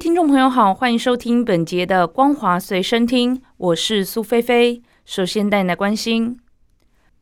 听众朋友好，欢迎收听本节的《光华随身听》，我是苏菲菲。首先带来关心，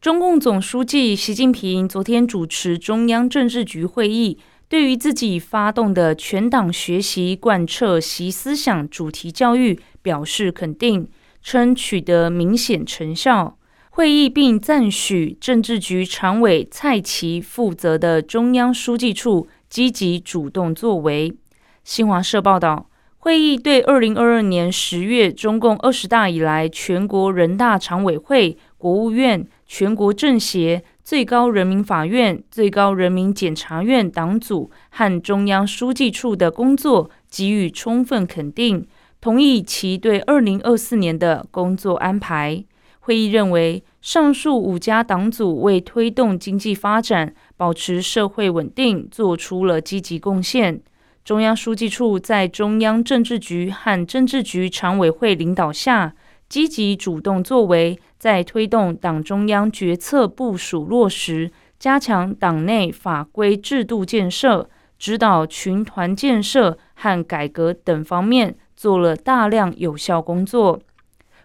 中共总书记习近平昨天主持中央政治局会议，对于自己发动的全党学习贯彻习思想主题教育表示肯定。称取得明显成效。会议并赞许政治局常委蔡奇负责的中央书记处积极主动作为。新华社报道，会议对二零二二年十月中共二十大以来全国人大常委会、国务院、全国政协、最高人民法院、最高人民检察院党组和中央书记处的工作给予充分肯定。同意其对二零二四年的工作安排。会议认为，上述五家党组为推动经济发展、保持社会稳定做出了积极贡献。中央书记处在中央政治局和政治局常委会领导下，积极主动作为，在推动党中央决策部署落实、加强党内法规制度建设、指导群团建设和改革等方面。做了大量有效工作。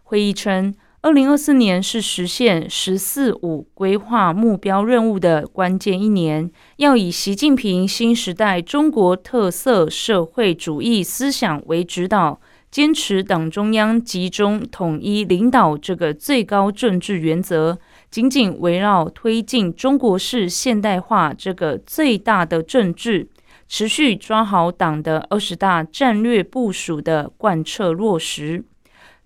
会议称，二零二四年是实现“十四五”规划目标任务的关键一年，要以习近平新时代中国特色社会主义思想为指导，坚持党中央集中统一领导这个最高政治原则，紧紧围绕推进中国式现代化这个最大的政治。持续抓好党的二十大战略部署的贯彻落实，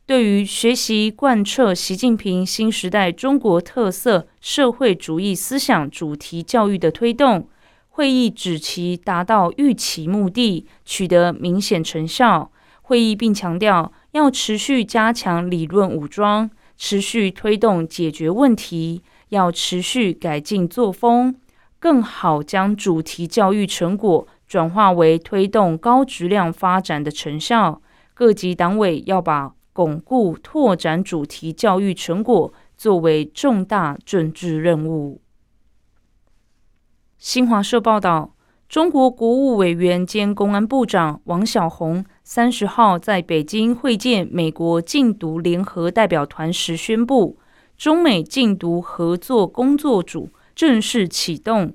对于学习贯彻习近平新时代中国特色社会主义思想主题教育的推动，会议指其达到预期目的，取得明显成效。会议并强调，要持续加强理论武装，持续推动解决问题，要持续改进作风，更好将主题教育成果。转化为推动高质量发展的成效，各级党委要把巩固拓展主题教育成果作为重大政治任务。新华社报道，中国国务委员兼公安部长王小洪三十号在北京会见美国禁毒联合代表团时宣布，中美禁毒合作工作组正式启动。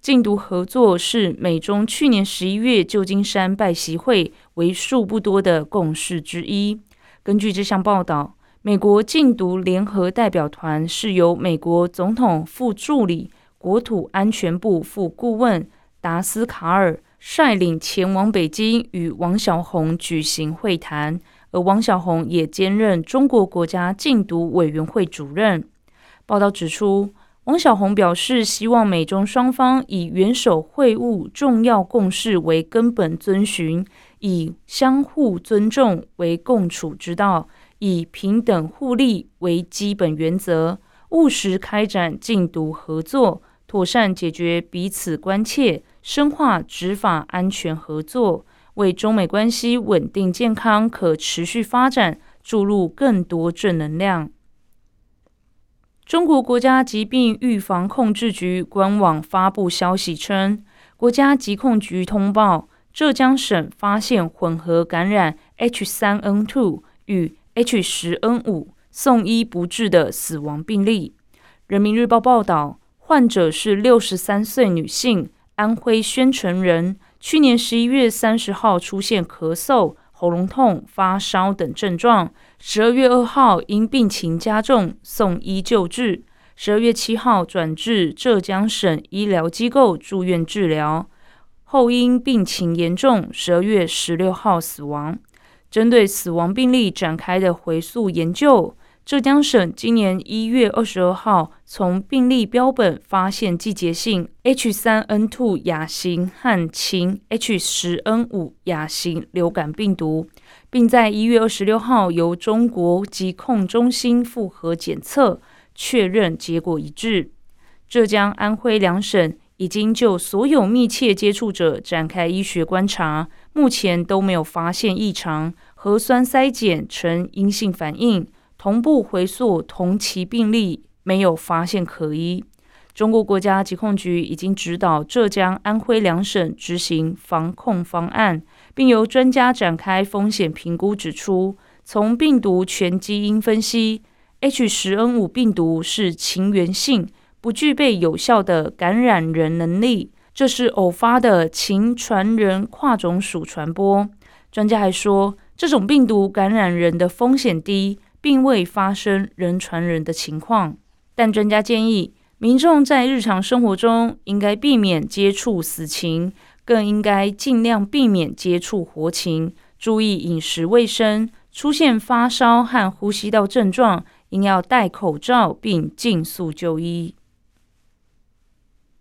禁毒合作是美中去年十一月旧金山拜习会为数不多的共识之一。根据这项报道，美国禁毒联合代表团是由美国总统副助理、国土安全部副顾问达斯卡尔率领前往北京与王小红举行会谈，而王小红也兼任中国国家禁毒委员会主任。报道指出。王小红表示，希望美中双方以元首会晤重要共识为根本遵循，以相互尊重为共处之道，以平等互利为基本原则，务实开展禁毒合作，妥善解决彼此关切，深化执法安全合作，为中美关系稳定健康可持续发展注入更多正能量。中国国家疾病预防控制局官网发布消息称，国家疾控局通报浙江省发现混合感染 H3N2 与 H10N5 送医不治的死亡病例。人民日报报道，患者是六十三岁女性，安徽宣城人，去年十一月三十号出现咳嗽。喉咙痛、发烧等症状，十二月二号因病情加重送医救治，十二月七号转至浙江省医疗机构住院治疗，后因病情严重，十二月十六号死亡。针对死亡病例展开的回溯研究，浙江省今年一月二十二号从病例标本发现季节性 H3N2 亚型和禽 H10N5 亚型流感病毒，并在一月二十六号由中国疾控中心复核检测，确认结果一致。浙江、安徽两省已经就所有密切接触者展开医学观察，目前都没有发现异常，核酸筛检呈阴性反应。同步回溯同期病例，没有发现可疑。中国国家疾控局已经指导浙江、安徽两省执行防控方案，并由专家展开风险评估，指出从病毒全基因分析，H10N5 病毒是禽源性，不具备有效的感染人能力，这是偶发的禽传人跨种属传播。专家还说，这种病毒感染人的风险低。并未发生人传人的情况，但专家建议民众在日常生活中应该避免接触死禽，更应该尽量避免接触活禽，注意饮食卫生。出现发烧和呼吸道症状，应要戴口罩并尽速就医。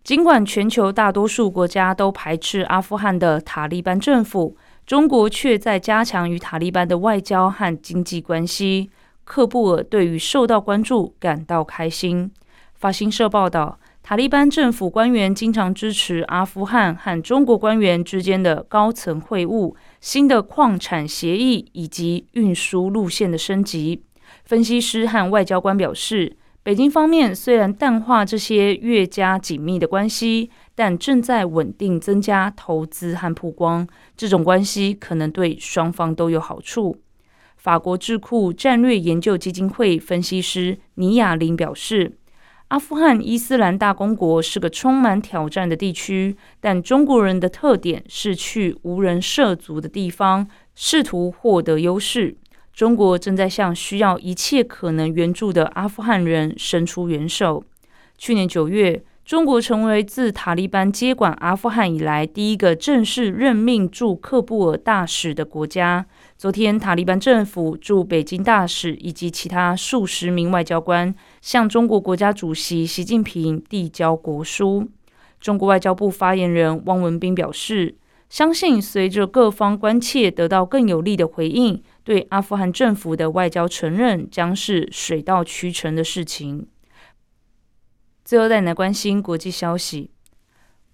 尽管全球大多数国家都排斥阿富汗的塔利班政府，中国却在加强与塔利班的外交和经济关系。克布尔对于受到关注感到开心。法新社报道，塔利班政府官员经常支持阿富汗和中国官员之间的高层会晤、新的矿产协议以及运输路线的升级。分析师和外交官表示，北京方面虽然淡化这些越加紧密的关系，但正在稳定增加投资和曝光。这种关系可能对双方都有好处。法国智库战略研究基金会分析师尼亚林表示：“阿富汗伊斯兰大公国是个充满挑战的地区，但中国人的特点是去无人涉足的地方，试图获得优势。中国正在向需要一切可能援助的阿富汗人伸出援手。”去年九月。中国成为自塔利班接管阿富汗以来第一个正式任命驻喀布尔大使的国家。昨天，塔利班政府驻北京大使以及其他数十名外交官向中国国家主席习近平递交国书。中国外交部发言人汪文斌表示，相信随着各方关切得到更有力的回应，对阿富汗政府的外交承认将是水到渠成的事情。最后带来关心国际消息。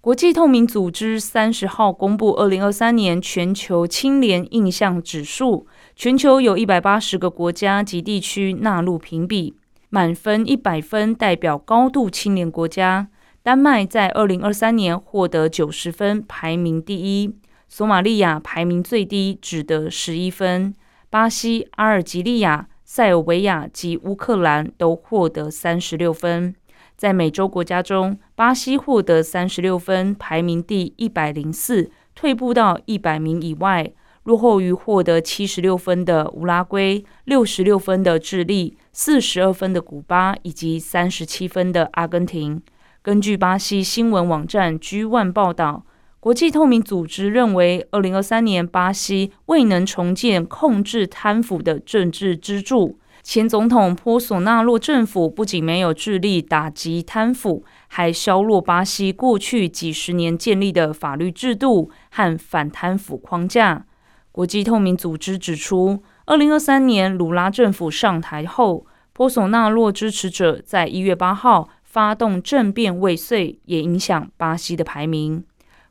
国际透明组织三十号公布二零二三年全球清廉印象指数，全球有一百八十个国家及地区纳入评比，满分一百分代表高度清廉国家。丹麦在二零二三年获得九十分，排名第一；索马利亚排名最低，只得十一分；巴西、阿尔及利亚、塞尔维亚及乌克兰都获得三十六分。在美洲国家中，巴西获得三十六分，排名第一百零四，退步到一百名以外，落后于获得七十六分的乌拉圭、六十六分的智利、四十二分的古巴以及三十七分的阿根廷。根据巴西新闻网站 G One 报道，国际透明组织认为，二零二三年巴西未能重建控制贪腐的政治支柱。前总统波索纳洛政府不仅没有致力打击贪腐，还削弱巴西过去几十年建立的法律制度和反贪腐框架。国际透明组织指出，二零二三年卢拉政府上台后，波索纳洛支持者在一月八号发动政变未遂，也影响巴西的排名。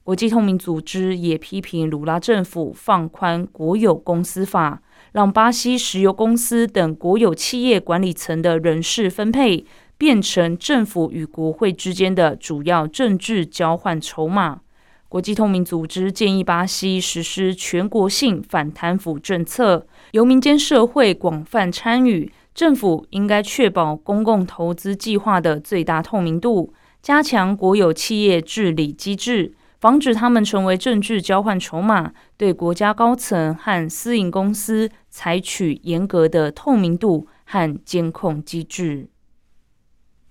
国际透明组织也批评鲁拉政府放宽国有公司法。让巴西石油公司等国有企业管理层的人事分配变成政府与国会之间的主要政治交换筹码。国际透明组织建议巴西实施全国性反贪腐政策，由民间社会广泛参与。政府应该确保公共投资计划的最大透明度，加强国有企业治理机制。防止他们成为政治交换筹码，对国家高层和私营公司采取严格的透明度和监控机制。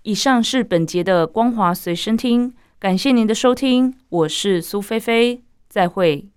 以上是本节的光华随身听，感谢您的收听，我是苏菲菲，再会。